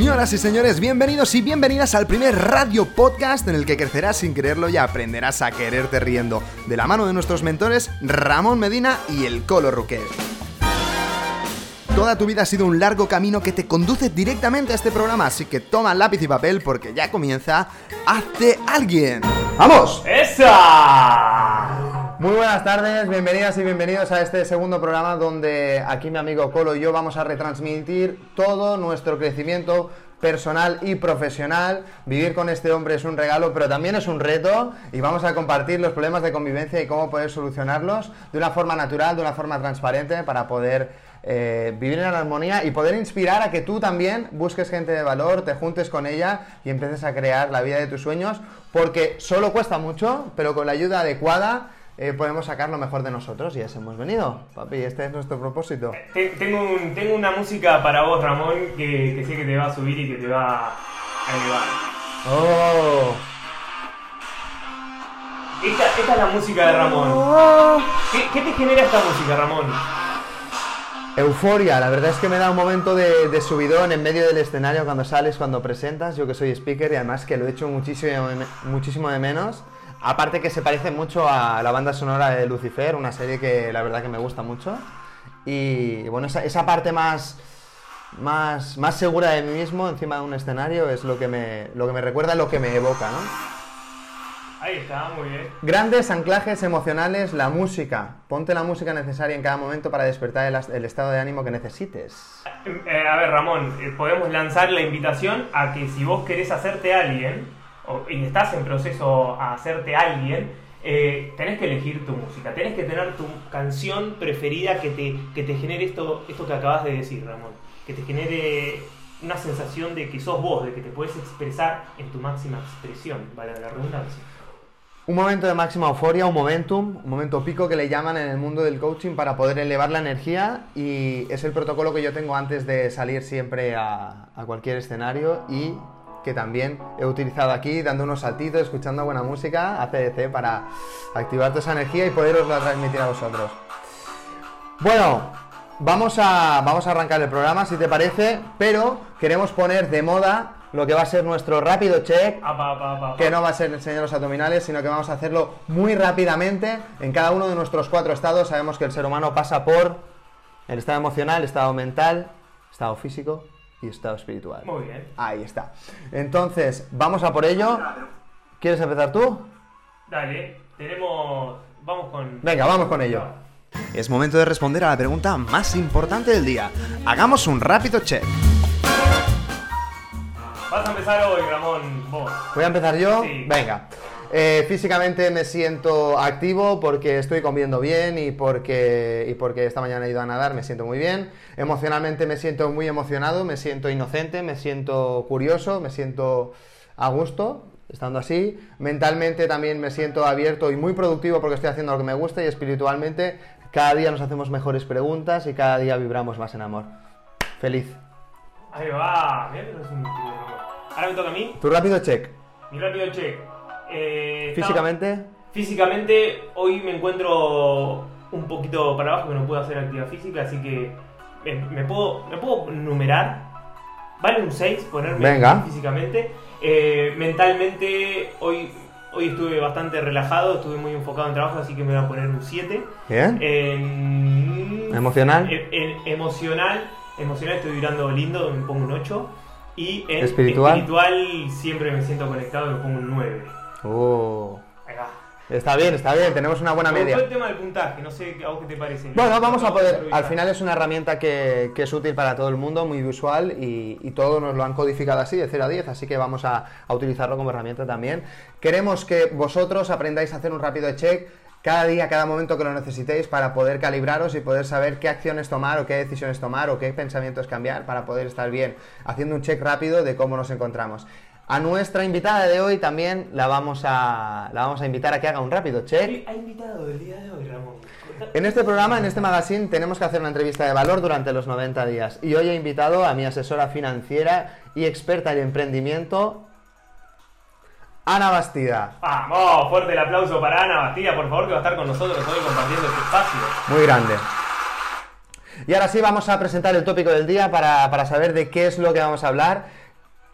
Señoras y señores, bienvenidos y bienvenidas al primer radio podcast en el que crecerás sin quererlo y aprenderás a quererte riendo, de la mano de nuestros mentores Ramón Medina y el Colo Ruquer. Toda tu vida ha sido un largo camino que te conduce directamente a este programa, así que toma lápiz y papel porque ya comienza Hazte Alguien. ¡Vamos! ¡Esa! Muy buenas tardes, bienvenidas y bienvenidos a este segundo programa donde aquí mi amigo Colo y yo vamos a retransmitir todo nuestro crecimiento personal y profesional. Vivir con este hombre es un regalo, pero también es un reto y vamos a compartir los problemas de convivencia y cómo poder solucionarlos de una forma natural, de una forma transparente para poder eh, vivir en armonía y poder inspirar a que tú también busques gente de valor, te juntes con ella y empieces a crear la vida de tus sueños, porque solo cuesta mucho, pero con la ayuda adecuada eh, podemos sacar lo mejor de nosotros y eso hemos venido. Papi, este es nuestro propósito. Tengo, tengo una música para vos, Ramón, que, sé que te va a subir y que te va a elevar. ¡Oh! Esta, es la música de Ramón. ¿Qué, ¿Qué te genera esta música, Ramón? Euforia, la verdad es que me da un momento de, subidón en medio del escenario cuando sales, cuando presentas, yo que soy speaker y además que lo he hecho muchísimo, muchísimo de menos. Aparte que se parece mucho a la banda sonora de Lucifer, una serie que la verdad que me gusta mucho. Y bueno, esa, esa parte más, más, más segura de mí mismo encima de un escenario es lo que me, lo que me recuerda, lo que me evoca, ¿no? Ahí está, muy bien. Grandes anclajes emocionales, la música. Ponte la música necesaria en cada momento para despertar el, estado de ánimo que necesites. Eh, a ver, Ramón, eh, podemos lanzar la invitación a que si vos querés hacerte alguien, y estás en proceso a hacerte alguien, eh, tenés que elegir tu música, tenés que tener tu canción preferida que te, que te genere esto, esto que acabas de decir, Ramón. Que te genere una sensación de que sos vos, de que te puedes expresar en tu máxima expresión, vale la redundancia. Un momento de máxima euforia, un momentum, un momento pico que le llaman en el mundo del coaching para poder elevar la energía y es el protocolo que yo tengo antes de salir siempre a, cualquier escenario y que también he utilizado aquí dando unos saltitos, escuchando buena música, ACDC, para activar toda esa energía y poderosla transmitir a vosotros. Bueno, vamos a, vamos a arrancar el programa si te parece, pero queremos poner de moda lo que va a ser nuestro rápido check, que no va a ser enseñar los abdominales, sino que vamos a hacerlo muy rápidamente en cada uno de nuestros cuatro estados. Sabemos que el ser humano pasa por el estado emocional, estado mental, estado físico y estado espiritual. Muy bien. Ahí está. Entonces, vamos a por ello. ¿Quieres empezar tú? Dale, tenemos... Vamos con... Venga, vamos con ello. Es momento de responder a la pregunta más importante del día. Hagamos un rápido check. Vas a empezar hoy, Ramón, vos. ¿Voy a empezar yo? Venga. Eh, físicamente me siento activo porque estoy comiendo bien y porque, y porque esta mañana he ido a nadar, me siento muy bien. Emocionalmente me siento muy emocionado, me siento inocente, me siento curioso, me siento a gusto estando así. Mentalmente también me siento abierto y muy productivo porque estoy haciendo lo que me gusta y espiritualmente cada día nos hacemos mejores preguntas y cada día vibramos más en amor. Feliz. Ahí va, mira que no es un Ahora me toca a mí. Tu rápido check. Mi rápido check. Eh, ¿Físicamente? Físicamente, hoy me encuentro un poquito para abajo que no puedo hacer actividad física, así que me, puedo, me puedo numerar. Vale un 6 ponerme físicamente. Eh, mentalmente, hoy, hoy estuve bastante relajado, estuve muy enfocado en trabajo, así que me voy a poner un 7. Bien. ¿Emocional? emocional, emocional estoy vibrando lindo, me pongo un 8. Y en espiritual, siempre me siento conectado y me pongo un 9. Oh. Está bien, está bien, tenemos una buena media. el tema del puntaje, no sé a vos qué te parece. Bueno, vamos a poder, al final es una herramienta que, es útil para todo el mundo, muy visual y, y todos nos lo han codificado así, de 0 a 10, así que vamos a, a utilizarlo como herramienta también. Queremos que vosotros aprendáis a hacer un rápido check cada día, cada momento que lo necesitéis para poder calibraros y poder saber qué acciones tomar o qué decisiones tomar o qué pensamientos cambiar para poder estar bien, haciendo un check rápido de cómo nos encontramos. A nuestra invitada de hoy también la vamos a, la vamos a invitar a que haga un rápido check. ¿Ha invitado el día de hoy, Ramón? En este programa, en este magazine, tenemos que hacer una entrevista de valor durante los 90 días. Y hoy he invitado a mi asesora financiera y experta en emprendimiento, Ana Bastida. Vamos, fuerte el aplauso para Ana Bastida, por favor, que va a estar con nosotros hoy compartiendo este espacio. Muy grande. Y ahora sí vamos a presentar el tópico del día para, saber de qué es lo que vamos a hablar.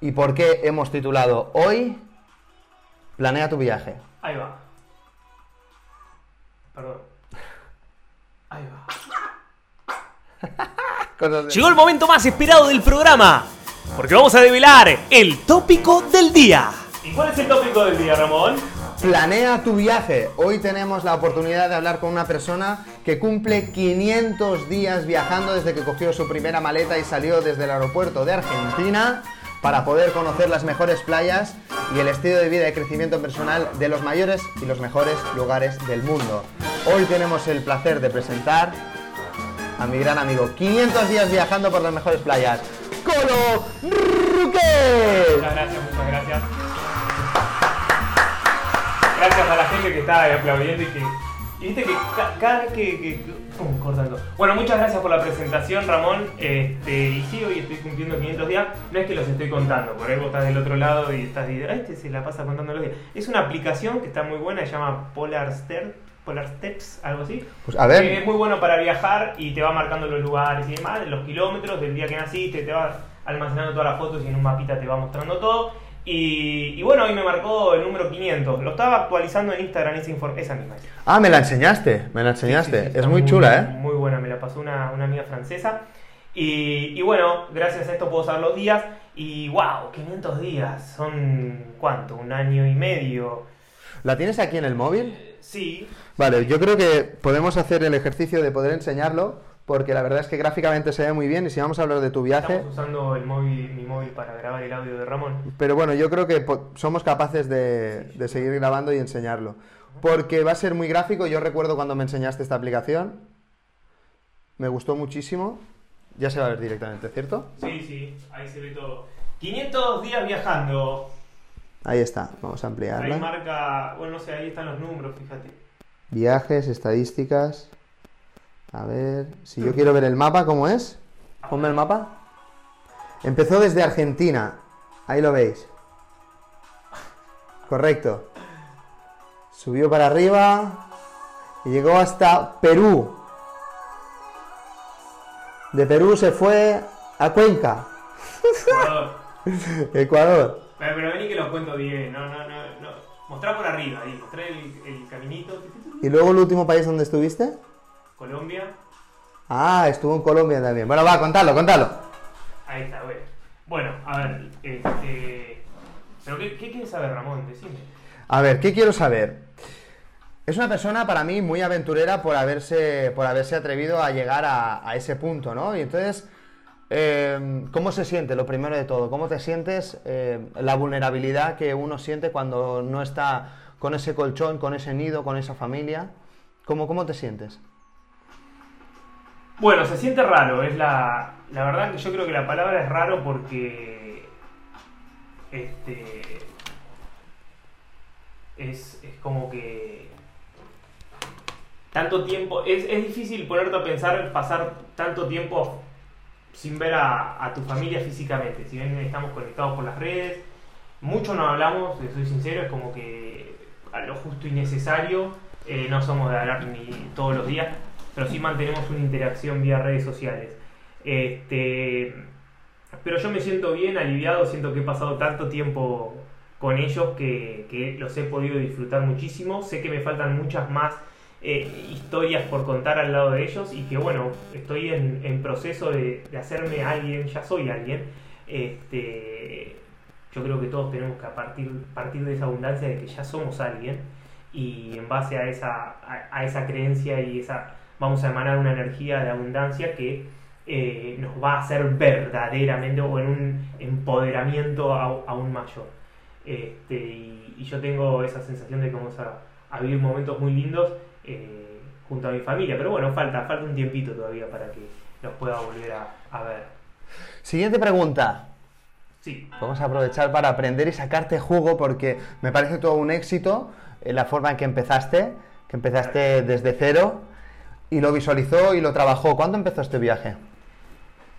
Y por qué hemos titulado hoy Planea tu viaje. Ahí va. Perdón. Ahí va. Llegó el momento más esperado del programa, porque vamos a develar el tópico del día. ¿Y cuál es el tópico del día, Ramón? Planea tu viaje. Hoy tenemos la oportunidad de hablar con una persona que cumple 500 días viajando desde que cogió su primera maleta y salió desde el aeropuerto de Argentina para poder conocer las mejores playas y el estilo de vida y crecimiento personal de los mayores y los mejores lugares del mundo. Hoy tenemos el placer de presentar a mi gran amigo 500 días viajando por las mejores playas, Colo Ruque. Muchas gracias, muchas gracias. Gracias a la gente que está aplaudiendo y que. Y viste que ca- cada vez que. que- pum, cortando. Bueno, muchas gracias por la presentación, Ramón. Este, y sí, hoy estoy cumpliendo 500 días. No es que los estoy contando, por ahí vos estás del otro lado y estás diciendo, "Ah, este se la pasa contando los días. Es una aplicación que está muy buena, se llama Polar, Step, Polar Steps, algo así. Pues a ver. Que es muy bueno para viajar y te va marcando los lugares y demás, los kilómetros del día que naciste, te va almacenando todas las fotos y en un mapita te va mostrando todo. Y, y bueno, hoy me marcó el número 500. Lo estaba actualizando en Instagram esa, esa misma. Ah, me la enseñaste, me la enseñaste. Sí, sí, sí, es está muy chula, ¿eh? Muy buena, me la pasó una, una amiga francesa. Y, y bueno, gracias a esto puedo saber los días. Y wow, 500 días. Son ¿cuánto? Un año y medio. ¿La tienes aquí en el móvil? Sí, Vale, yo creo que podemos hacer el ejercicio de poder enseñarlo, porque la verdad es que gráficamente se ve muy bien y si vamos a hablar de tu viaje, estamos usando el móvil, mi móvil para grabar el audio de Ramón. pero bueno, yo creo que somos capaces de, de seguir grabando y enseñarlo, porque va a ser muy gráfico, yo recuerdo cuando me enseñaste esta aplicación, me gustó muchísimo, ya se va a ver directamente, ¿cierto? Sí, sí, ahí se ve todo. 500 días viajando. Ahí está, vamos a Ahí ampliarla. marca, bueno, no sé, ahí están los números, fíjate. Viajes, estadísticas, a ver, si yo quiero ver el mapa, ¿cómo es? Ponme el mapa. Empezó desde Argentina. Ahí lo veis. Correcto. Subió para arriba y llegó hasta Perú. De Perú se fue a Cuenca, Ecuador. Ecuador. Pero, pero vení que lo cuento bien, no, no, no, no. Mostrá por arriba, ahí, mostrá el, el caminito. ¿Y luego el último país donde estuviste? Colombia, Ah, estuvo en Colombia también. Bueno, va, contalo, contalo. ahí está, bueno. Bueno, a ver, este... ¿Pero qué, qué quieres saber, Ramón? Decime. A ver, ¿qué quiero saber? Es una persona para mí muy aventurera por haberse, por haberse atrevido a llegar a, a ese punto, ¿no? Y entonces, eh, ¿cómo se siente? Lo primero de todo, ¿cómo te sientes? eh, la vulnerabilidad que uno siente cuando no está con ese colchón, con ese nido, con esa familia. ¿Cómo, cómo te sientes? Bueno, se siente raro, es la, la verdad que yo creo que la palabra es raro porque este es, es como que tanto tiempo, es, es difícil ponerte a pensar pasar tanto tiempo sin ver a, a tu familia físicamente, si bien estamos conectados por las redes, mucho no hablamos, soy sincero, es como que a lo justo y necesario, eh, no somos de hablar ni todos los días, pero sí mantenemos una interacción vía redes sociales. Este, pero yo me siento bien, aliviado, siento que he pasado tanto tiempo con ellos que, los he podido disfrutar muchísimo. Sé que me faltan muchas más eh, historias por contar al lado de ellos y que bueno, estoy en, proceso de, hacerme alguien, ya soy alguien. Este, yo creo que todos tenemos que partir, partir de esa abundancia de que ya somos alguien y en base a esa, a esa creencia y esa vamos a emanar una energía de abundancia que eh, nos va a hacer verdaderamente o en un empoderamiento aún mayor. Este, y, y yo tengo esa sensación de que vamos a, a vivir momentos muy lindos eh, junto a mi familia, pero bueno, falta, falta un tiempito todavía para que los pueda volver a, a ver. Siguiente pregunta. Sí, Vamos a aprovechar para aprender y sacarte jugo porque me parece todo un éxito eh, la forma en que empezaste, que empezaste desde cero y lo visualizó y lo trabajó. ¿Cuándo empezó este viaje?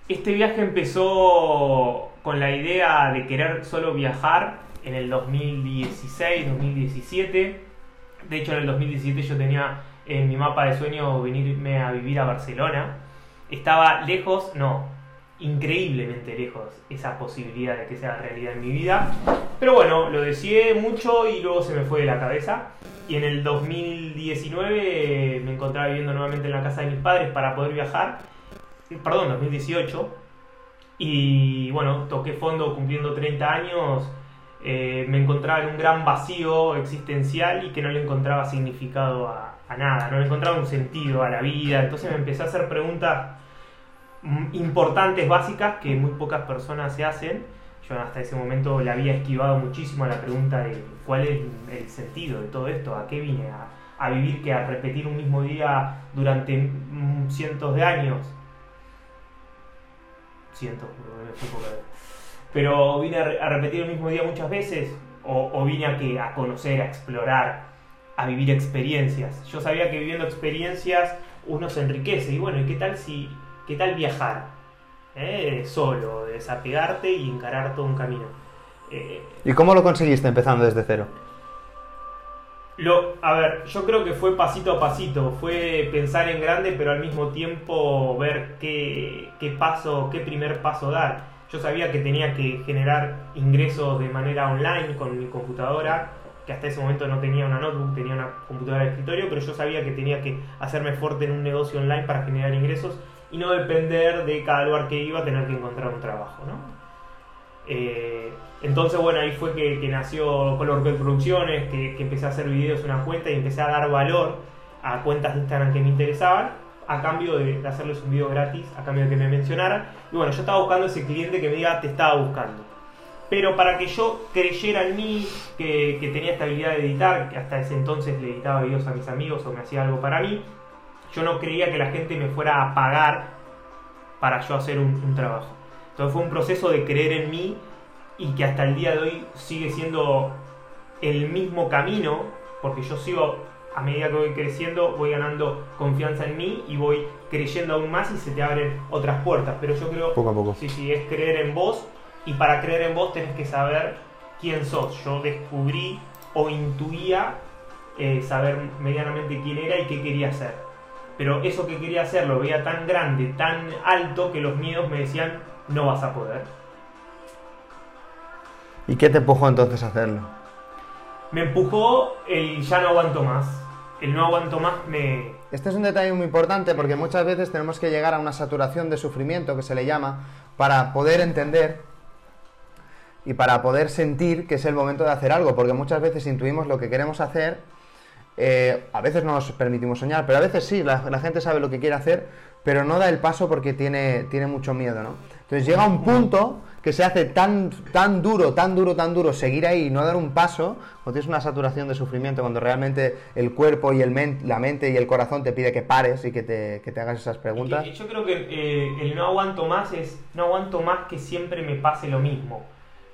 Este viaje empezó con la idea de querer solo viajar en el 2016, 2017. De hecho, en el 2017 yo tenía en mi mapa de sueño venirme a vivir a Barcelona. Estaba lejos, no, increíblemente lejos esa posibilidad de que sea realidad en mi vida. Pero bueno, lo deseé mucho y luego se me fue de la cabeza. Y en el 2019 me encontraba viviendo nuevamente en la casa de mis padres para poder viajar. Perdón, 2018. Y bueno, toqué fondo cumpliendo 30 años. Eh, me encontraba en un gran vacío existencial y que no le encontraba significado a, nada, no le encontraba un sentido a la vida. Entonces me empecé a hacer preguntas mm, importantes, básicas, que muy pocas personas se hacen. Yo hasta ese momento le había esquivado muchísimo a la pregunta de cuál es el sentido de todo esto, a qué vine, a, vivir que a repetir un mismo día durante cientos de años. Cientos, pero vine a repetir el mismo día muchas veces, o, o vine a, que, a conocer, a explorar, a vivir experiencias. Yo sabía que viviendo experiencias uno se enriquece. Y bueno, ¿y qué tal si qué tal viajar? ¿Eh? Solo, desapegarte y encarar todo un camino. Eh, ¿Y cómo lo conseguiste empezando desde cero? lo, a ver, yo creo que fue pasito a pasito, fue pensar en grande, pero al mismo tiempo ver qué, qué paso, qué primer paso dar. Yo sabía que tenía que generar ingresos de manera online con mi computadora, que hasta ese momento no tenía una notebook, tenía una computadora de escritorio, pero yo sabía que tenía que hacerme fuerte en un negocio online para generar ingresos y no depender de cada lugar que iba tener que encontrar un trabajo, ¿no? Eh, entonces, bueno, ahí fue que, nació Color Cut Producciones, que, empecé a hacer videos en una cuenta y empecé a dar valor a cuentas de Instagram que me interesaban, a cambio de, de hacerles un video gratis, a cambio de que me mencionaran. Y bueno, yo estaba buscando ese cliente que me diga, te estaba buscando. Pero para que yo creyera en mí, que, que tenía esta habilidad de editar, que hasta ese entonces le editaba videos a mis amigos o me hacía algo para mí, yo no creía que la gente me fuera a pagar para yo hacer un, un trabajo. Entonces fue un proceso de creer en mí y que hasta el día de hoy sigue siendo el mismo camino, porque yo sigo, a medida que voy creciendo, voy ganando confianza en mí y voy creyendo aún más y se te abren otras puertas. Pero yo creo, Poco a poco. sí, sí, es creer en vos y para creer en vos tenés que saber quién sos. Yo descubrí o intuía eh, saber medianamente quién era y qué quería hacer. Pero eso que quería hacer lo veía tan grande, tan alto, que los miedos me decían, no vas a poder. ¿Y qué te empujó entonces a hacerlo? Me empujó el ya no aguanto más. El no aguanto más me... Este es un detalle muy importante porque muchas veces tenemos que llegar a una saturación de sufrimiento que se le llama para poder entender y para poder sentir que es el momento de hacer algo, porque muchas veces intuimos lo que queremos hacer, eh, a veces no nos permitimos soñar, pero a veces sí, la, gente sabe lo que quiere hacer, pero no da el paso porque tiene, tiene mucho miedo, ¿no? Entonces llega un punto que se hace tan, tan duro, tan duro, tan duro seguir ahí y no dar un paso, cuando tienes una saturación de sufrimiento, cuando realmente el cuerpo y el men- la mente y el corazón te pide que pares y que te, que te hagas esas preguntas. Yo creo que eh, el no aguanto más es, no aguanto más que siempre me pase lo mismo.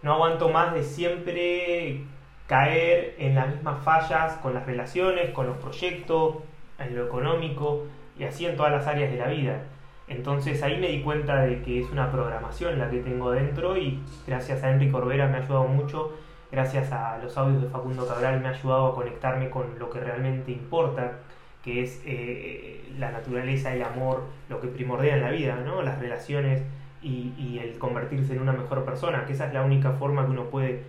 No aguanto más de siempre caer en las mismas fallas con las relaciones, con los proyectos, en lo económico y así en todas las áreas de la vida. Entonces ahí me di cuenta de que es una programación la que tengo dentro y gracias a Enrique Corbera me ha ayudado mucho, gracias a los audios de Facundo Cabral me ha ayudado a conectarme con lo que realmente importa, que es eh, la naturaleza, el amor, lo que primordia en la vida, ¿no? las relaciones y, y el convertirse en una mejor persona, que esa es la única forma que uno puede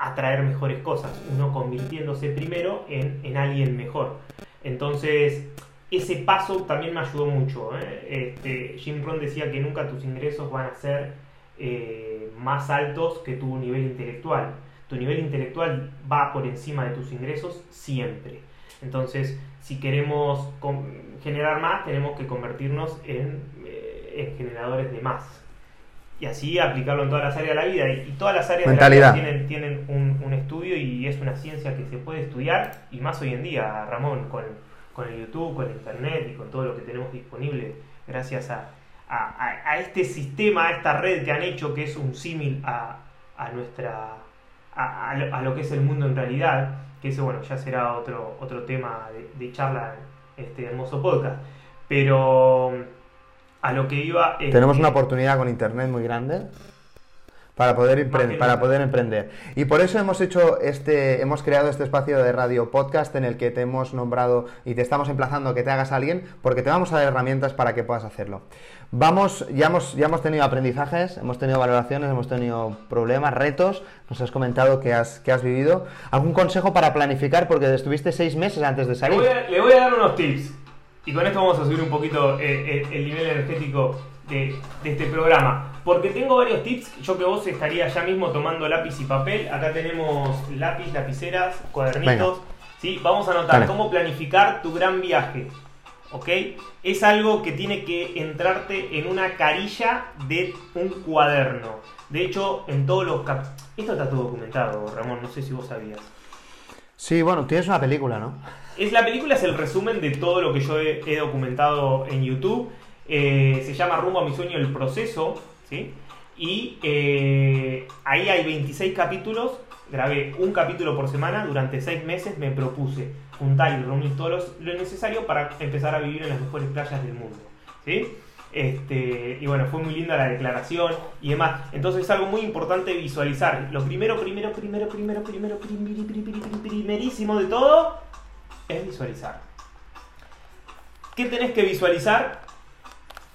atraer mejores cosas, uno convirtiéndose primero en, en alguien mejor. Entonces, ese paso también me ayudó mucho. ¿eh? Este, Jim Rohn decía que nunca tus ingresos van a ser eh, más altos que tu nivel intelectual. Tu nivel intelectual va por encima de tus ingresos siempre. Entonces, si queremos generar más, tenemos que convertirnos en, eh, en generadores de más. Y así aplicarlo en todas las áreas de la vida. Y, todas las áreas Mentalidad. de la vida tienen, tienen un, un estudio y es una ciencia que se puede estudiar. Y más hoy en día, Ramón, con, con el YouTube, con el Internet y con todo lo que tenemos disponible, gracias a, a, este sistema, a esta red que han hecho, que es un símil a, a nuestra a, a lo, a lo que es el mundo en realidad, que ese bueno, ya será otro, otro tema de, de charla en este hermoso podcast. Pero a lo que iba es Tenemos que- una oportunidad con internet muy grande Para poder, para poder emprender. Y por eso hemos hecho este, hemos creado este espacio de radio podcast en el que te hemos nombrado y te estamos emplazando a que te hagas alguien, porque te vamos a dar herramientas para que puedas hacerlo. Vamos, ya hemos, ya hemos tenido aprendizajes, hemos tenido valoraciones, hemos tenido problemas, retos, nos has comentado que has, que has vivido. ¿Algún consejo para planificar? Porque estuviste seis meses antes de Le salir. voy, a, le voy a dar unos tips. Y con esto vamos a subir un poquito eh, el, el nivel energético de, de este programa. Porque tengo varios tips. Yo que vos estaría ya mismo tomando lápiz y papel. Acá tenemos lápiz, lapiceras, cuadernitos. ¿sí? Vamos a anotar Dale. cómo planificar tu gran viaje. ¿Ok? Es algo que tiene que entrarte en una carilla de un cuaderno. De hecho, en todos los. Esto está todo documentado, Ramón. No sé si vos sabías. Sí, bueno, tienes una película, ¿no? Es, la película es el resumen de todo lo que yo he, documentado en YouTube. Eh, se llama Rumbo a mi sueño, el proceso. ¿sí? Y eh, ahí hay 26 capítulos. Grabé un capítulo por semana. Durante 6 meses me propuse juntar y reunir todo lo necesario para empezar a vivir en las mejores playas del mundo. ¿sí? Este, y bueno, fue muy linda la declaración y demás. Entonces es algo muy importante visualizar. Lo primero, primero, primero, primero, primero, primerísimo de todo es visualizar. ¿Qué tenés que visualizar?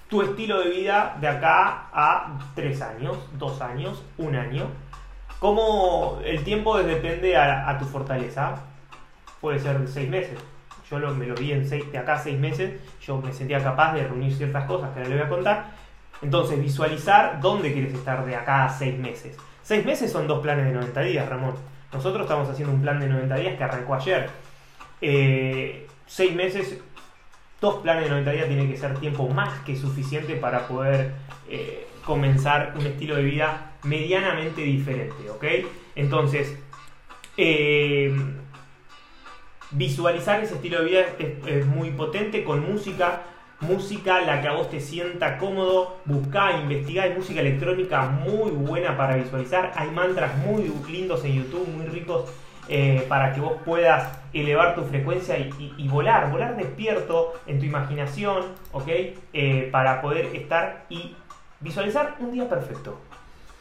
Tu estilo de vida de acá a 3 años, 2 años, 1 año. ¿Cómo el tiempo depende a, a tu fortaleza? Puede ser 6 meses. Yo me lo vi en seis, de acá 6 meses. Yo me sentía capaz de reunir ciertas cosas que ahora le voy a contar. Entonces, visualizar dónde quieres estar de acá a 6 meses. 6 meses son dos planes de 90 días, Ramón. Nosotros estamos haciendo un plan de 90 días que arrancó ayer. Eh, seis meses, dos planes de 90 días tiene que ser tiempo más que suficiente para poder eh, comenzar un estilo de vida medianamente diferente, ¿ok? Entonces, eh, visualizar ese estilo de vida es, muy potente con música, música la que a vos te sienta cómodo, buscá, investigá, hay música electrónica muy buena para visualizar, hay mantras muy lindos en YouTube, muy ricos eh, para que vos puedas elevar tu frecuencia y, volar, volar despierto en tu imaginación, ¿ok? Eh, para poder estar y visualizar un día perfecto.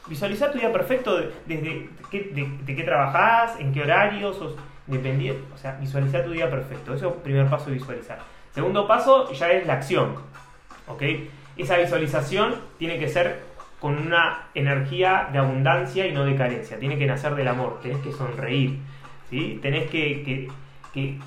Visualizar tu día perfecto de- desde qué, de, de qué trabajás, en qué horario, sos dependiente, o sea, visualizar tu día perfecto. Eso es el primer paso de visualizar. Segundo paso ya es la acción, ¿ok? Esa visualización tiene que ser con una energía de abundancia y no de carencia. Tiene que nacer del amor, tenés que sonreír, ¿sí? Tenés que, que, que,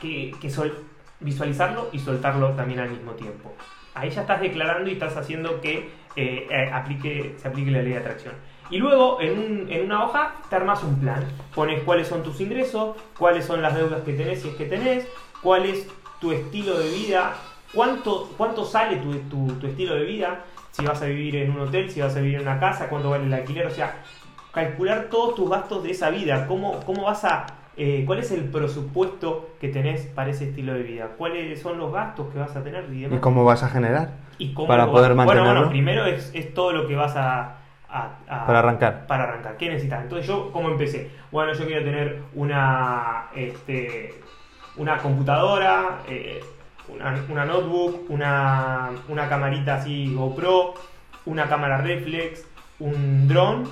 que- que sol- visualizarlo y soltarlo también al mismo tiempo. Ahí ya estás declarando y estás haciendo que eh, eh, aplique, se aplique la ley de atracción. Y luego en, un- en una hoja te armas un plan. Pones cuáles son tus ingresos, cuáles son las deudas que tenés si es que tenés, cuál es tu estilo de vida, cuánto, cuánto sale tu, tu- tu estilo de vida, si vas a vivir en un hotel, si vas a vivir en una casa, cuánto vale el alquiler, o sea, calcular todos tus gastos de esa vida, cómo, cómo vas a, eh, cuál es el presupuesto que tenés para ese estilo de vida, cuáles son los gastos que vas a tener y demás. ¿Y cómo vas a generar? Y cómo para poder vas- Bueno, mantenerlo? bueno, primero es, es todo lo que vas a, a- a- Para arrancar. Para arrancar. ¿Qué necesitas? Entonces yo, ¿cómo empecé? Bueno, yo quiero tener una, este, una computadora, eh, una, una notebook, una, una camarita así GoPro, una cámara reflex, un dron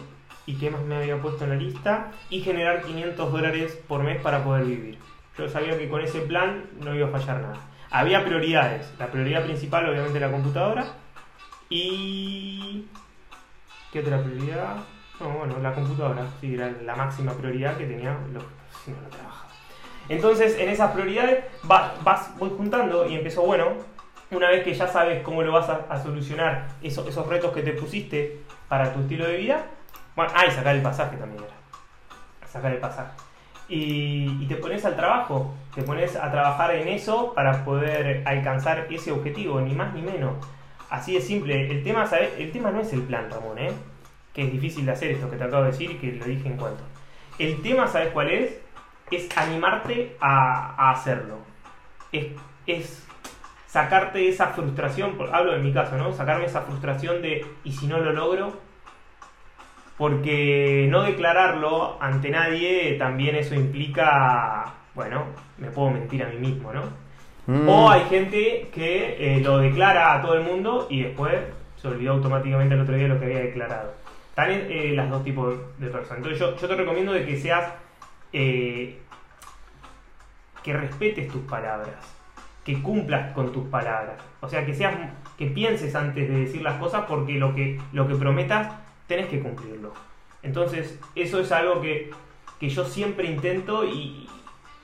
y qué más me había puesto en la lista y generar 500 dólares por mes para poder vivir. Yo sabía que con ese plan no iba a fallar nada. Había prioridades. La prioridad principal obviamente la computadora y... ¿Qué otra prioridad? No, bueno, la computadora, sí, era la máxima prioridad que tenía si no. Entonces, en esas prioridades va- vas, voy juntando y empezó, bueno, una vez que ya sabes cómo lo vas a, solucionar, eso- esos retos que te pusiste para tu estilo de vida, bueno, ah, y sacar el pasaje también era. Sacar el pasaje. Y te pones al trabajo, te pones a trabajar en eso para poder alcanzar ese objetivo, ni más ni menos. Así de simple. El tema, ¿sabes? El tema no es el plan, Ramón, ¿eh? Que es difícil de hacer esto que te acabo de decir y que lo dije en cuanto. El tema, ¿sabes cuál es? Es animarte a, hacerlo. Es, es sacarte esa frustración, hablo de mi caso, ¿no? Sacarme esa frustración de, ¿y si no lo logro? Porque no declararlo ante nadie también eso implica, bueno, me puedo mentir a mí mismo, ¿no? Mm. O hay gente que eh, lo declara a todo el mundo y después se olvidó automáticamente el otro día lo que había declarado. Están eh, las dos tipos de personas. Entonces yo, te recomiendo de que seas... eh, que respetes tus palabras, que cumplas con tus palabras. O sea, que seas que pienses antes de decir las cosas porque lo que, lo que prometas tenés que cumplirlo. Entonces, eso es algo que, que yo siempre intento y,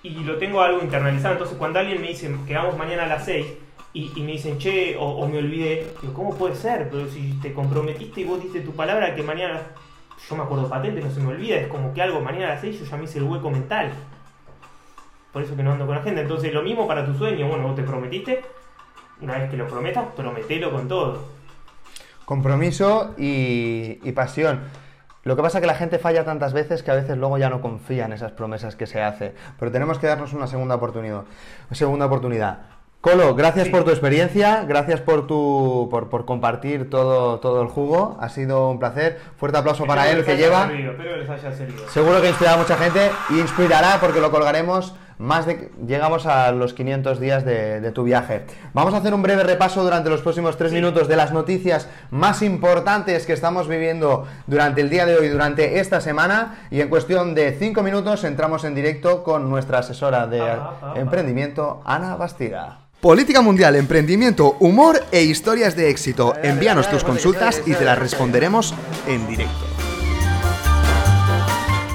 y lo tengo algo internalizado. Entonces, cuando alguien me dice que vamos mañana a las 6 y, me dicen, che, o, o me olvidé, digo, ¿cómo puede ser? Pero si te comprometiste y vos diste tu palabra que mañana, yo me acuerdo patente, no se me olvida, es como que algo mañana a las 6 yo ya me hice el hueco mental. Por eso que no ando con la gente. Entonces, lo mismo para tu sueño. Bueno, vos te prometiste. Una vez que lo prometas, prometelo con todo. Compromiso y, y pasión. Lo que pasa es que la gente falla tantas veces que a veces luego ya no confía en esas promesas que se hace. Pero tenemos que darnos una segunda oportunidad. Segunda oportunidad. Colo, gracias Sí. por tu experiencia, gracias por tu por, por compartir todo, todo el jugo. Ha sido un placer. Fuerte aplauso para él que lleva. servido, espero que les haya. Seguro que a mucha gente y inspirará porque lo colgaremos más de... Llegamos a los 500 días de, de tu viaje. Vamos a hacer un breve repaso durante los próximos tres Sí. minutos de las noticias más importantes que estamos viviendo durante el día de hoy, durante esta semana. Y en cuestión de cinco minutos entramos en directo con nuestra asesora de apa, apa. emprendimiento, Ana Bastida. Política mundial, emprendimiento, humor e historias de éxito. Envíanos tus consultas y te las responderemos en directo.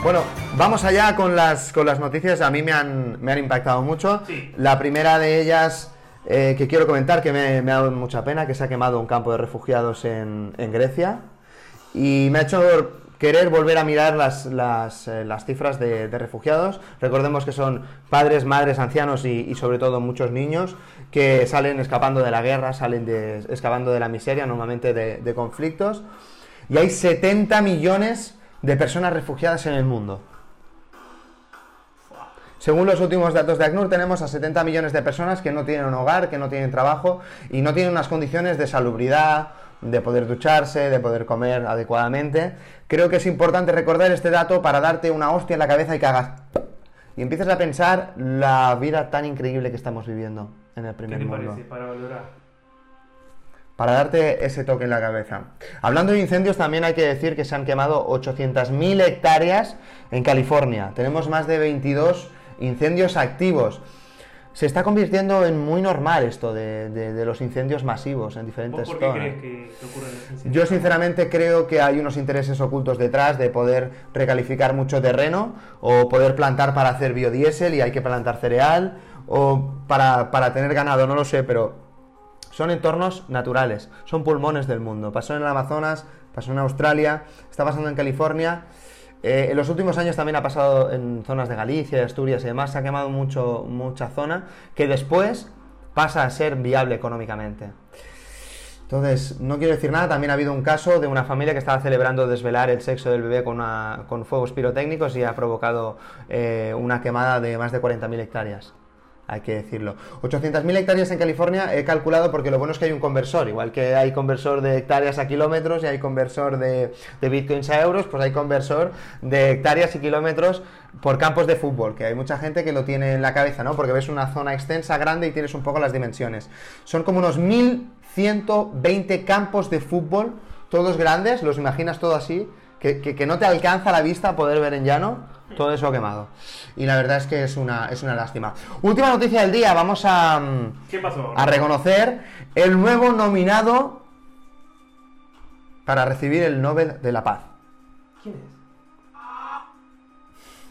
Bueno, vamos allá con las, con las noticias. A mí me han, me han impactado mucho. Sí. La primera de ellas eh, que quiero comentar, que me, me ha dado mucha pena, que se ha quemado un campo de refugiados en, en Grecia. Y me ha hecho querer volver a mirar las, las, eh, las cifras de, de refugiados. Recordemos que son padres, madres, ancianos y, y sobre todo muchos niños que salen escapando de la guerra, salen de- escapando de la miseria, normalmente de, de conflictos. Y hay 70 millones de personas refugiadas en el mundo. Según los últimos datos de ACNUR, tenemos a 70 millones de personas que no tienen un hogar, que no tienen trabajo y no tienen unas condiciones de salubridad, de poder ducharse, de poder comer adecuadamente. Creo que es importante recordar este dato para darte una hostia en la cabeza y que hagas... Y empieces a pensar la vida tan increíble que estamos viviendo en el ¿Qué primer te mundo parece para valorar? para darte ese toque en la cabeza. Hablando de incendios, también hay que decir que se han quemado 800.000 hectáreas en California. Tenemos más de 22 incendios activos. Se está convirtiendo en muy normal esto de, de- de los incendios masivos en ¿Vos diferentes por qué zonas. crees que, que ocurren los incendios? Yo sinceramente creo que hay unos intereses ocultos detrás de poder recalificar mucho terreno o poder plantar para hacer biodiesel y hay que plantar cereal o para, para tener ganado, no lo sé, pero son entornos naturales, son pulmones del mundo. Pasó en el Amazonas, pasó en Australia, está pasando en California. Eh, en los últimos años también ha pasado en zonas de Galicia, Asturias y demás, se ha quemado mucho, mucha zona que después pasa a ser viable económicamente. Entonces, no quiero decir nada, también ha habido un caso de una familia que estaba celebrando desvelar el sexo del bebé con, con fuegos pirotécnicos y ha provocado eh, una quemada de más de 40.000 hectáreas. Hay que decirlo. 800.000 hectáreas en California he calculado porque lo bueno es que hay un conversor. Igual que hay conversor de hectáreas a kilómetros y hay conversor de, de bitcoins a euros, pues hay conversor de hectáreas y kilómetros por campos de fútbol, que hay mucha gente que lo tiene en la cabeza, ¿no? Porque ves una zona extensa, grande y tienes un poco las dimensiones. Son como unos 1.120 campos de fútbol, todos grandes, los imaginas todo así, que, que- que no te alcanza la vista a poder ver en llano, todo eso quemado. Y la verdad es que es una, es una lástima. Última noticia del día, vamos a, mm, ¿Qué pasó? a reconocer el nuevo nominado para recibir el Nobel de la Paz. ¿Quién es?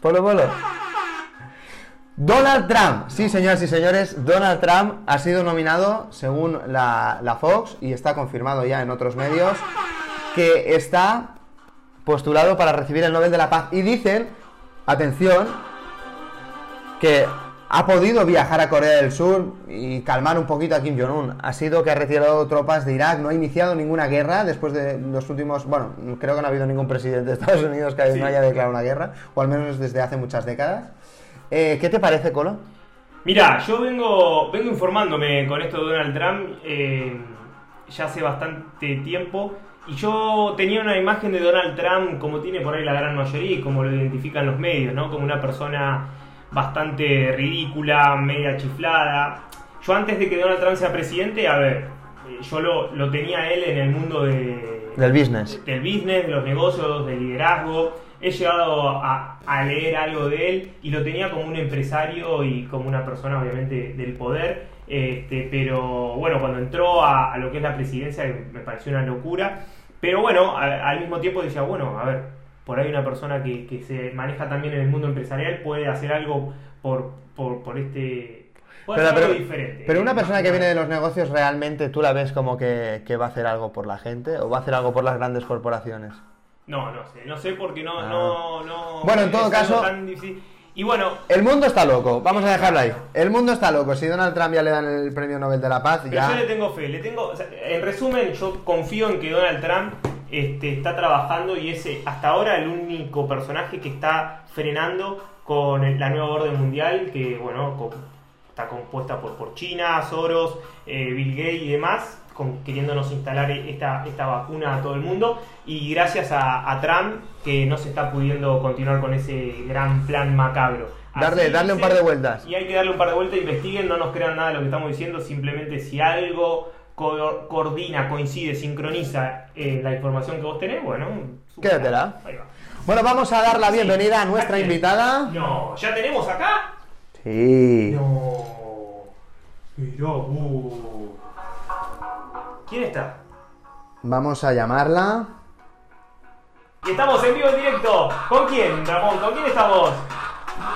Polo, polo. Donald Trump, sí señoras y señores, Donald Trump ha sido nominado según la, la Fox y está confirmado ya en otros medios que está postulado para recibir el Nobel de la Paz y dicen, atención, que ha podido viajar a Corea del Sur y calmar un poquito a Kim Jong-un. Ha sido que ha retirado tropas de Irak, no ha iniciado ninguna guerra después de los últimos... Bueno, creo que no ha habido ningún presidente de Estados Unidos que Sí. no haya declarado una guerra, o al menos desde hace muchas décadas. Eh, ¿Qué te parece, Colo? Mira, yo vengo, vengo informándome con esto de Donald Trump eh, ya hace bastante tiempo y yo tenía una imagen de Donald Trump como tiene por ahí la gran mayoría y como lo identifican los medios, ¿no? Como una persona bastante ridícula, media chiflada. Yo antes de que Donald Trump sea presidente, a ver, eh, yo lo, lo tenía él en el mundo de, Del business. del business, de los negocios, del liderazgo. He llegado a, a leer algo de él y lo tenía como un empresario y como una persona obviamente del poder. Este, pero bueno, cuando entró a, a lo que es la presidencia me pareció una locura. Pero bueno, a- al mismo tiempo decía, bueno, a ver, por ahí una persona que, que se maneja también en el mundo empresarial puede hacer algo por, por, por este... Puede Pero, hacer algo pero- diferente. pero una persona que viene de los negocios, ¿realmente tú la ves como que, que va a hacer algo por la gente o va a hacer algo por las grandes corporaciones? No, no sé, no sé porque no... Ah. no, no Bueno, en todo caso- tan difícil. Y bueno, El mundo está loco, vamos a dejarlo ahí. El mundo está loco. Si Donald Trump ya le dan el premio Nobel de la Paz, Pero yo le ya. tengo fe, le tengo, o sea, en resumen, yo confío en que Donald Trump este, está trabajando y es eh, hasta ahora el único personaje que está frenando con el- la nueva orden mundial, que bueno, está compuesta por, por China, Soros, eh, Bill Gates y demás, con- queriéndonos instalar esta, esta vacuna a todo el mundo. Y gracias a, a Trump que no se está pudiendo continuar con ese gran plan macabro. Darle- Así darle un par de vueltas. y hay que darle un par de vueltas, investiguen, no nos crean nada de lo que estamos diciendo, simplemente si algo co- coordina, coincide, sincroniza eh, la información que vos tenés, bueno. Quédatela. Ahí va. Bueno, vamos a dar la bienvenida a nuestra Aquí. invitada. No, ¿ya tenemos acá? Sí. No. Mirá, uh. ¿Quién está? Vamos a llamarla. Y estamos en vivo en directo. ¿Con quién, Ramón? ¿Con quién estamos?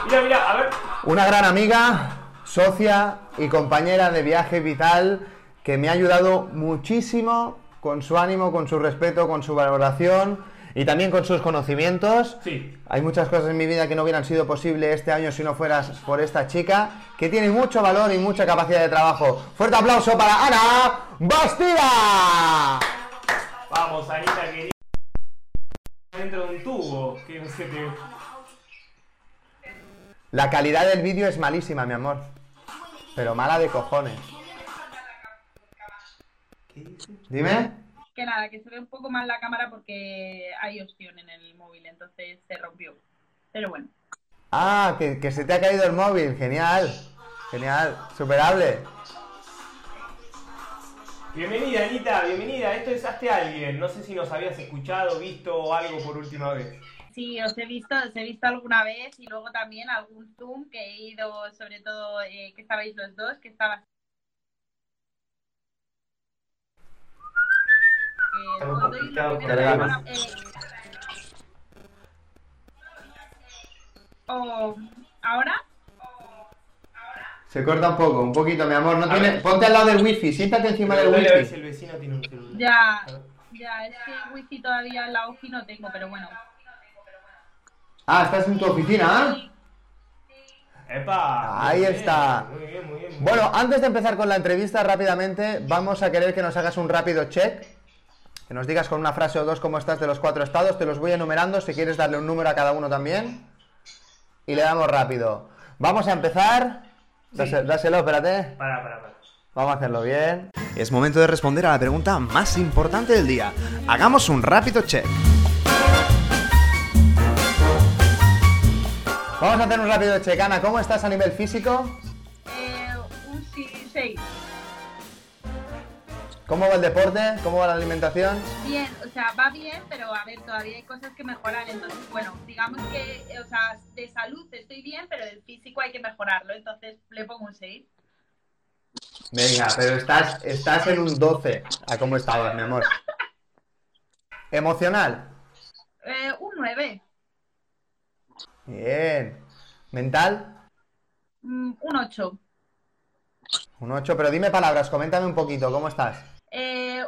Mira, mira, a ver. Una gran amiga, socia y compañera de viaje vital que me ha ayudado muchísimo con su ánimo, con su respeto, con su valoración y también con sus conocimientos. Sí. Hay muchas cosas en mi vida que no hubieran sido posible este año si no fueras por esta chica, que tiene mucho valor y mucha capacidad de trabajo. Fuerte aplauso para Ana Bastida. Vamos, Anita, querida. Dentro de un tubo. Que no se te... La calidad del vídeo es malísima, mi amor. Pero mala de cojones. Dime. Que nada, que se ve un poco mal la cámara porque hay opción en el móvil, entonces se rompió. Pero bueno. Ah, que, que se te ha caído el móvil. Genial. Genial. Superable. Bienvenida, Anita, bienvenida. Esto es Hazte Alguien. No sé si nos habías escuchado, visto algo por última vez. Sí, os he visto, os he visto alguna vez y luego también algún Zoom que he ido, sobre todo eh, que estabais los dos, que estaba... Eh, Está muy os doy la complicado primera cargar. semana, eh, oh, ¿Ahora? Se corta un poco, un poquito, mi amor. No A tiene... Ponte al lado del wifi. Siéntate encima del Dale a ver si wifi. el vecino tiene un celular. Ya, ya, es que wifi todavía en la OFI no tengo, pero bueno. Ah, estás en tu oficina, ¿ah? Sí, ¡Epa! Ahí Muy bien, está. Muy bien, muy bien. muy Bueno, antes de empezar con la entrevista, rápidamente, vamos a querer que nos hagas un rápido check. Que nos digas con una frase o dos cómo estás de los cuatro estados. Te los voy enumerando si quieres darle un número a cada uno también. Y le damos rápido. Vamos a empezar. Dáselo, espérate. Pará, pará, pará. Vamos a hacerlo bien. Es momento de responder a la pregunta más importante del día. Hagamos un rápido check. Vamos a hacer un rápido check. Ana, ¿cómo estás a nivel físico? eh, un 6. ¿Cómo va el deporte? ¿Cómo va la alimentación? Bien, o sea, va bien, pero a ver, todavía hay cosas que mejorar. Entonces, bueno, digamos que, eh, o sea, de salud estoy bien, pero del físico hay que mejorarlo. Entonces, le pongo un 6. Venga, pero estás, estás en un 12. ¿A cómo estabas, mi amor? Emocional. Eh, un 9. Bien. Mental. Mm, un 8. Un 8, pero dime palabras, coméntame un poquito, ¿cómo estás?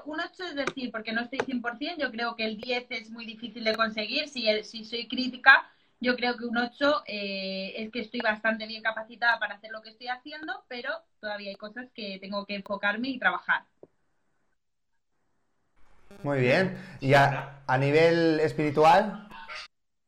Un 8 es decir, porque no estoy 100%, yo creo que el 10 es muy difícil de conseguir. Si, si soy crítica, yo creo que un 8 eh, es que estoy bastante bien capacitada para hacer lo que estoy haciendo, pero todavía hay cosas que tengo que enfocarme y trabajar. Muy bien. ¿Y a, a nivel espiritual?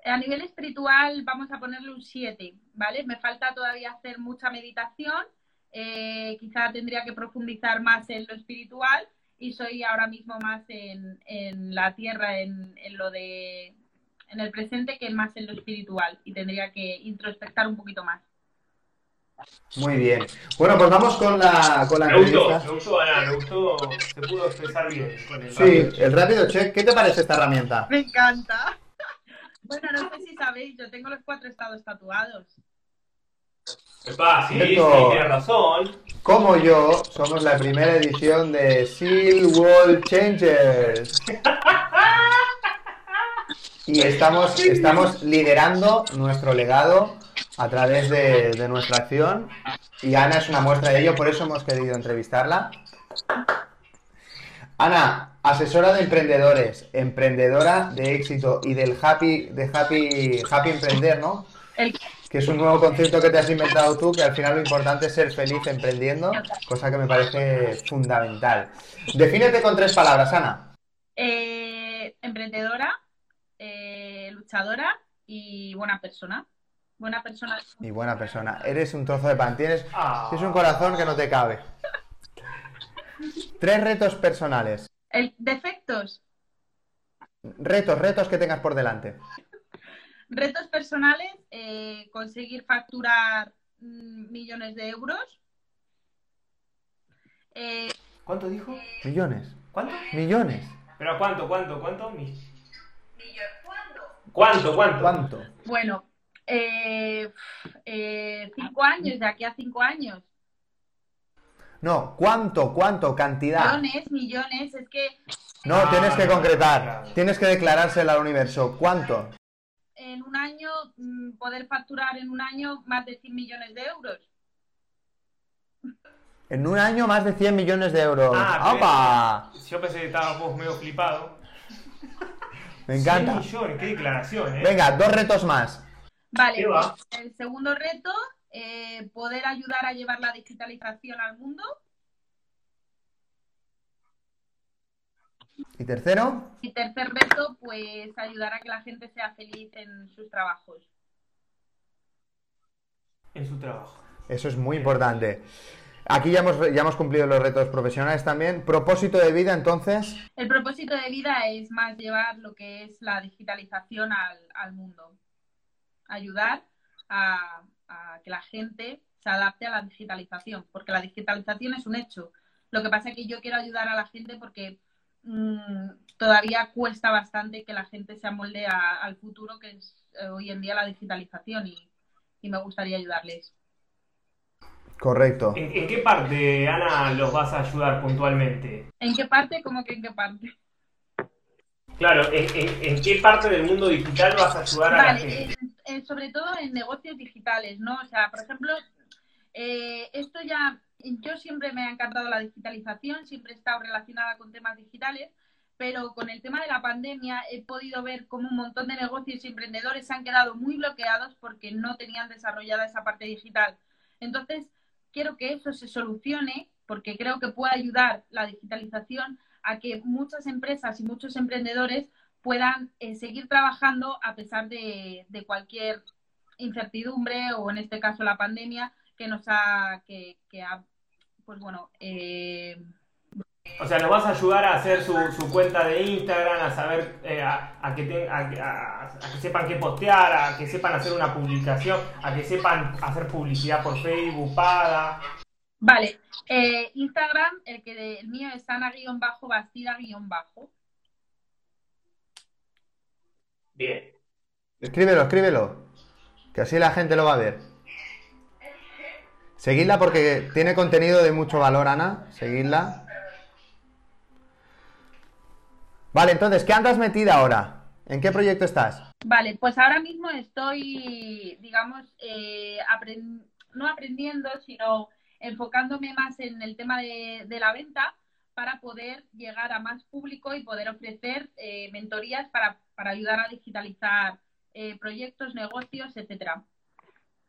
A nivel espiritual vamos a ponerle un 7, ¿vale? Me falta todavía hacer mucha meditación, eh, quizá tendría que profundizar más en lo espiritual y soy ahora mismo más en, en la tierra, en, en lo de en el presente que más en lo espiritual y tendría que introspectar un poquito más. Muy bien. Bueno, pues vamos con la, con la Me gustó, me gustó, Ana, me gustó. Se pudo expresar bien con el Sí, rápido. el rápido check. ¿Qué te parece esta herramienta? Me encanta. Bueno, no sé si sabéis, yo tengo los cuatro estados tatuados. Epa, sí, sí, tienes razón. Como yo, somos la primera edición de Seal Wall Changers. Y estamos, estamos liderando nuestro legado a través de, nuestra acción. Y Ana es una muestra de ello, por eso hemos querido entrevistarla. Ana, asesora de emprendedores, emprendedora de éxito y del happy, de happy, happy emprender, ¿no? El, Que es un nuevo concepto que te has inventado tú, que al final lo importante es ser feliz emprendiendo, cosa que me parece fundamental. Defínete con tres palabras, Ana. eh, emprendedora, eh, luchadora y buena persona. Buena persona. Y buena persona. Eres un trozo de pan. Tienes, Ah. tienes un corazón que no te cabe. Tres retos personales. El, defectos. Retos, retos que tengas por delante. Retos personales, eh, conseguir facturar mm, millones de euros. Eh, ¿Cuánto dijo? Millones. ¿Cuánto? Millones. ¿Pero cuánto, cuánto, cuánto? Mi- ¿Cuánto, cuánto? ¿Cuánto? bueno, eh, eh, cinco años, de aquí a cinco años. No, ¿cuánto? ¿Cuánto? Cantidad. Millones, millones, es que No, Ah, tienes que concretar. Tienes que declarárselo al universo. ¿Cuánto? En un año, mm, poder facturar en un año más de 100 millones de euros. En un año más de 100 millones de euros. Ah, Yo pensé que estábamos medio flipado. Me encanta. 100 millones, qué declaración, ¿eh? Venga, dos retos más. Vale, pues, el segundo reto, eh, poder ayudar a llevar la digitalización al mundo. ¿Y tercero? Y tercer reto, pues ayudar a que la gente sea feliz en sus trabajos. En su trabajo. Eso es muy importante. Aquí ya hemos, ya hemos cumplido los retos profesionales también. Propósito de vida, entonces. El propósito de vida es más llevar lo que es la digitalización al, al mundo. Ayudar a, a que la gente se adapte a la digitalización, porque la digitalización es un hecho. Lo que pasa es que yo quiero ayudar a la gente porque mm, todavía cuesta bastante que la gente se amolde a- al futuro que es eh, hoy en día la digitalización y, y me gustaría ayudarles. Correcto. ¿En, en qué parte, Ana, los vas a ayudar puntualmente? ¿En qué parte? ¿Cómo que en qué parte? Claro, ¿en, en- en qué parte del mundo digital vas a ayudar a la gente? sobre todo en negocios digitales, ¿no? O sea, por ejemplo, eh, esto ya, yo siempre me ha encantado la digitalización, siempre he estado relacionada con temas digitales, pero con el tema de la pandemia he podido ver cómo un montón de negocios y emprendedores se han quedado muy bloqueados porque no tenían desarrollada esa parte digital. Entonces, quiero que eso se solucione porque creo que puede ayudar la digitalización a que muchas empresas y muchos emprendedores puedan eh, seguir trabajando a pesar de, de cualquier incertidumbre o en este caso la pandemia que nos ha, que, que ha, pues bueno, eh, O sea, nos vas a ayudar a hacer su, su cuenta de Instagram, a saber, eh, a, a que te- a, a- a que sepan qué postear, a que sepan hacer una publicación, a que sepan hacer publicidad por Facebook, paga. Vale, eh, Instagram, el que de- el mío es Ana-Bastida-Bajo. Bien. Escríbelo, escríbelo. Que así la gente lo va a ver. Seguidla porque tiene contenido de mucho valor, Ana. Seguidla. Vale, entonces, ¿qué andas metida ahora? ¿En qué proyecto estás? Vale, pues ahora mismo estoy, digamos, eh, no aprendiendo, sino enfocándome más en el tema de, de la venta para poder llegar a más público y poder ofrecer eh, mentorías para, para ayudar a digitalizar eh, proyectos, negocios, etcétera.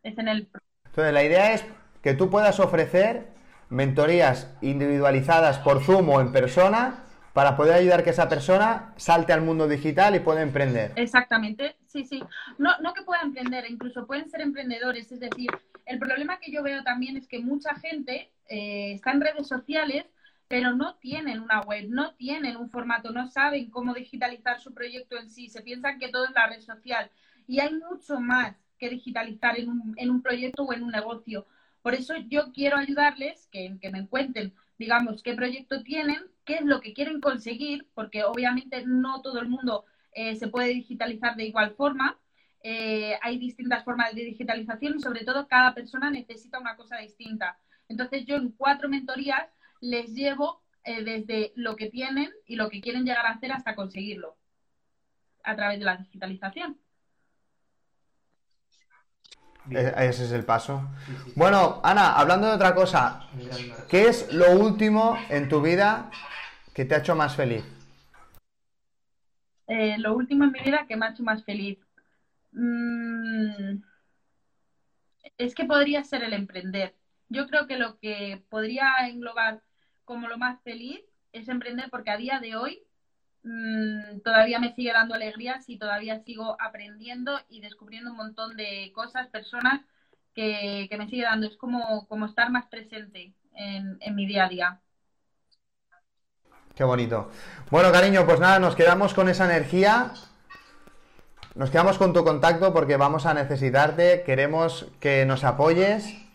Es en el Entonces, la idea es que tú puedas ofrecer mentorías individualizadas por Zoom o en persona para poder ayudar que esa persona salte al mundo digital y pueda emprender. Exactamente, sí, sí. No, no que puedan emprender, incluso pueden ser emprendedores. Es decir, el problema que yo veo también es que mucha gente eh, está en redes sociales, pero no tienen una web, no tienen un formato, no saben cómo digitalizar su proyecto en sí. Se piensan que todo es la red social. Y hay mucho más que digitalizar en un, en un proyecto o en un negocio. Por eso yo quiero ayudarles, que, me cuenten, digamos, qué proyecto tienen, qué es lo que quieren conseguir, porque obviamente no todo el mundo eh, se puede digitalizar de igual forma. Eh, hay distintas formas de digitalización y sobre todo cada persona necesita una cosa distinta. Entonces yo en cuatro mentorías les llevo eh, desde lo que tienen y lo que quieren llegar a hacer hasta conseguirlo a través de la digitalización. E-, ese es el paso. Bueno, Ana, hablando de otra cosa, ¿qué es lo último en tu vida que te ha hecho más feliz? Eh, lo último en mi vida que me ha hecho más feliz. Mm, es que podría ser el emprender. Yo creo que lo que podría englobar como lo más feliz es emprender porque a día de hoy mm, todavía me sigue dando alegrías y todavía sigo aprendiendo y descubriendo un montón de cosas, personas que, me sigue dando. Es como, como estar más presente en, en mi día a día. Qué bonito. Bueno, cariño, pues nada, nos quedamos con esa energía. Nos quedamos con tu contacto porque vamos a necesitarte. Queremos que nos apoyes.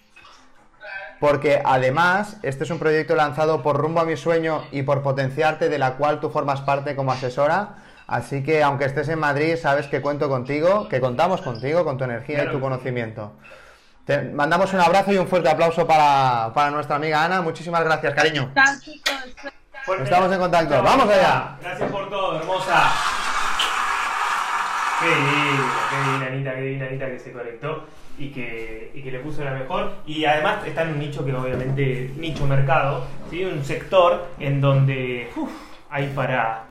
Porque además, este es un proyecto lanzado por Rumbo a mi sueño y por Potenciarte, de la cual tú formas parte como asesora. Así que aunque estés en Madrid, sabes que cuento contigo, que contamos contigo, con tu energía y tu conocimiento. Te mandamos un abrazo y un fuerte aplauso para, para nuestra amiga Ana. Muchísimas gracias, cariño. Estamos en contacto. ¡Vamos allá! Gracias por todo, hermosa. Qué linda, qué linda Anita, qué linda Anita que se conectó y que, y que le puso la mejor. Y además está en un nicho que obviamente, nicho mercado, ¿sí? un sector en donde hay para,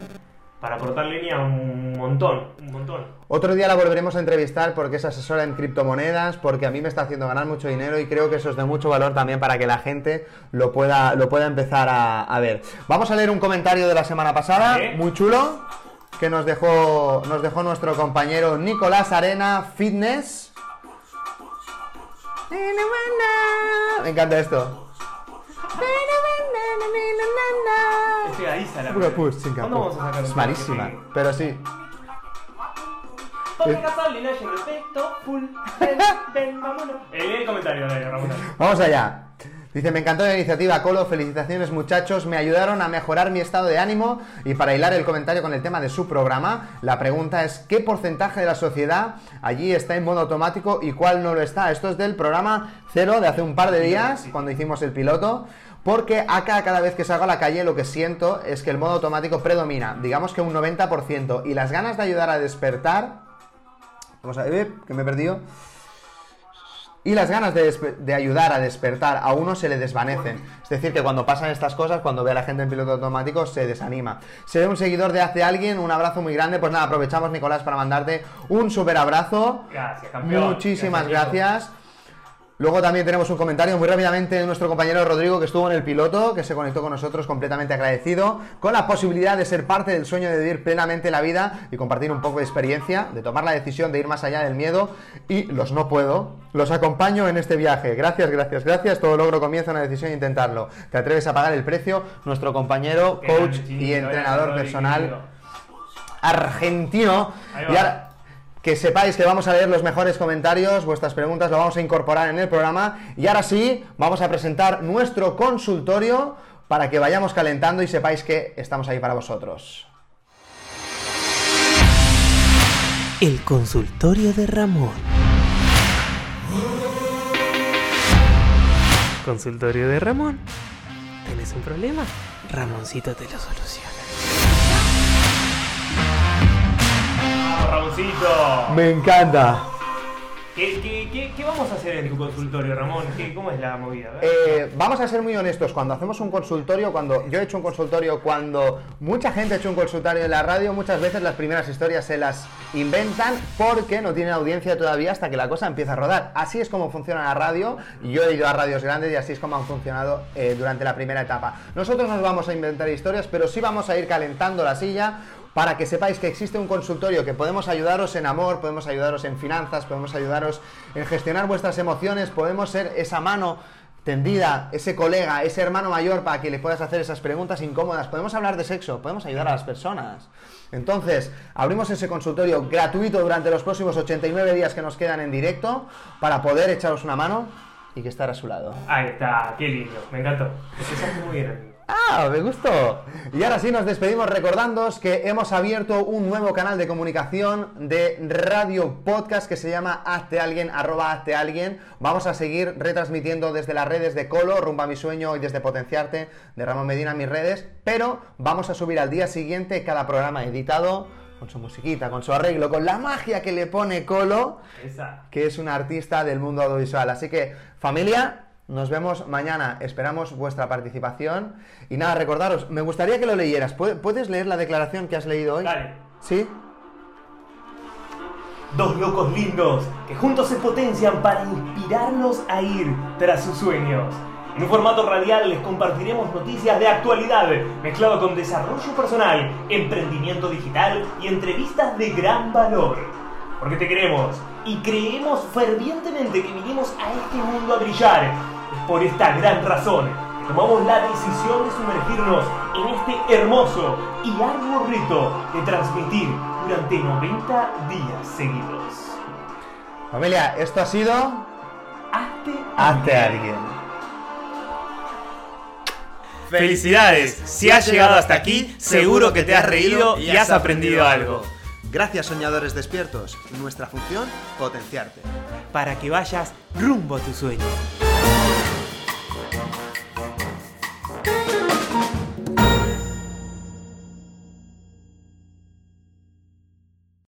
para cortar línea un montón, un montón. Otro día la volveremos a entrevistar porque es asesora en criptomonedas, porque a mí me está haciendo ganar mucho dinero y creo que eso es de mucho valor también para que la gente lo pueda, lo pueda empezar a, ver. Vamos a leer un comentario de la semana pasada, muy chulo, que nos dejó, nos dejó nuestro compañero Nicolás Arena Fitness. Me encanta esto. Es pegadiza la Puro push, sin ¿Cuándo vamos a sacar Es malísima, tema que- pero sí. Gasolina, respeto, full, ven, ven, vámonos. Eh, lee el comentario de Ramón. Vamos allá. Dice, me encantó la iniciativa, Colo, felicitaciones muchachos, me ayudaron a mejorar mi estado de ánimo y para hilar el comentario con el tema de su programa, la pregunta es, ¿qué porcentaje de la sociedad allí está en modo automático y cuál no lo está? Esto es del programa cero de hace un par de días, cuando hicimos el piloto, porque acá cada vez que salgo a la calle lo que siento es que el modo automático predomina, digamos que un 90%, y las ganas de ayudar a despertar... Vamos a ver, que me he perdido. Y las ganas de, ayudar a despertar a uno se le desvanecen. Es decir, que cuando pasan estas cosas, cuando ve a la gente en piloto automático, se desanima. Se ve un seguidor de hace alguien, un abrazo muy grande. Pues nada, aprovechamos, Nicolás, para mandarte un super abrazo. Gracias, campeón. Muchísimas Gracias, gracias. Luego también tenemos un comentario muy rápidamente de nuestro compañero Rodrigo que estuvo en el piloto, que se conectó con nosotros completamente agradecido, con la posibilidad de ser parte del sueño de vivir plenamente la vida y compartir un poco de experiencia, de tomar la decisión de ir más allá del miedo y los no puedo. Los acompaño en este viaje. Gracias, gracias, gracias. Todo logro comienza una decisión e intentarlo. ¿Te atreves a pagar el precio? Nuestro compañero, coach y entrenador personal argentino. Y ahora que sepáis que vamos a leer los mejores comentarios, vuestras preguntas lo vamos a incorporar en el programa. Y ahora sí, vamos a presentar nuestro consultorio para que vayamos calentando y sepáis que estamos ahí para vosotros. El consultorio de Ramón. Consultorio de Ramón. ¿Tenés un problema? Ramoncito te lo soluciona. Ramoncito. Me encanta. ¿Qué, qué, qué, qué vamos a hacer en tu consultorio, Ramón? ¿Qué, ¿Cómo es la movida? Eh, vamos a ser muy honestos, cuando hacemos un consultorio, cuando yo he hecho un consultorio, cuando mucha gente ha hecho un consultorio en la radio, muchas veces las primeras historias se las inventan porque no tienen audiencia todavía hasta que la cosa empieza a rodar. Así es como funciona la radio, yo he ido a radios grandes y así es como han funcionado eh, durante la primera etapa. Nosotros nos vamos a inventar historias, pero sí vamos a ir calentando la silla para que sepáis que existe un consultorio que podemos ayudaros en amor, podemos ayudaros en finanzas, podemos ayudaros en gestionar vuestras emociones, podemos ser esa mano tendida, ese colega, ese hermano mayor para que le puedas hacer esas preguntas incómodas. Podemos hablar de sexo, podemos ayudar a las personas. Entonces, abrimos ese consultorio gratuito durante los próximos 89 días que nos quedan en directo para poder echaros una mano y que estar a su lado. Ahí está, qué lindo, me encantó. Empezaste muy bien. ¡Ah! ¡Me gustó! Y ahora sí nos despedimos recordándoos que hemos abierto un nuevo canal de comunicación de radio podcast que se llama Hazte Alguien, arroba Hazte Alguien. Vamos a seguir retransmitiendo desde las redes de Colo, Rumba Mi Sueño y desde Potenciarte de Ramón Medina mis redes, pero vamos a subir al día siguiente cada programa editado con su musiquita, con su arreglo, con la magia que le pone Colo, Esa. que es un artista del mundo audiovisual. Así que, familia, nos vemos mañana. Esperamos vuestra participación. Y nada, recordaros, me gustaría que lo leyeras. ¿Pu- ¿Puedes leer la declaración que has leído hoy? Dale. ¿Sí? Dos locos lindos que juntos se potencian para inspirarnos a ir tras sus sueños. En un formato radial les compartiremos noticias de actualidad, mezclado con desarrollo personal, emprendimiento digital y entrevistas de gran valor. Porque te queremos y creemos fervientemente que vinimos a este mundo a brillar. Por esta gran razón tomamos la decisión de sumergirnos en este hermoso y arduo rito de transmitir durante 90 días seguidos. Familia, esto ha sido Hazte Hazte Alguien. Felicidades, si has llegado hasta aquí, seguro que te has reído y has aprendido algo. Gracias, soñadores despiertos. Nuestra función, potenciarte. Para que vayas rumbo a tu sueño. Thank you.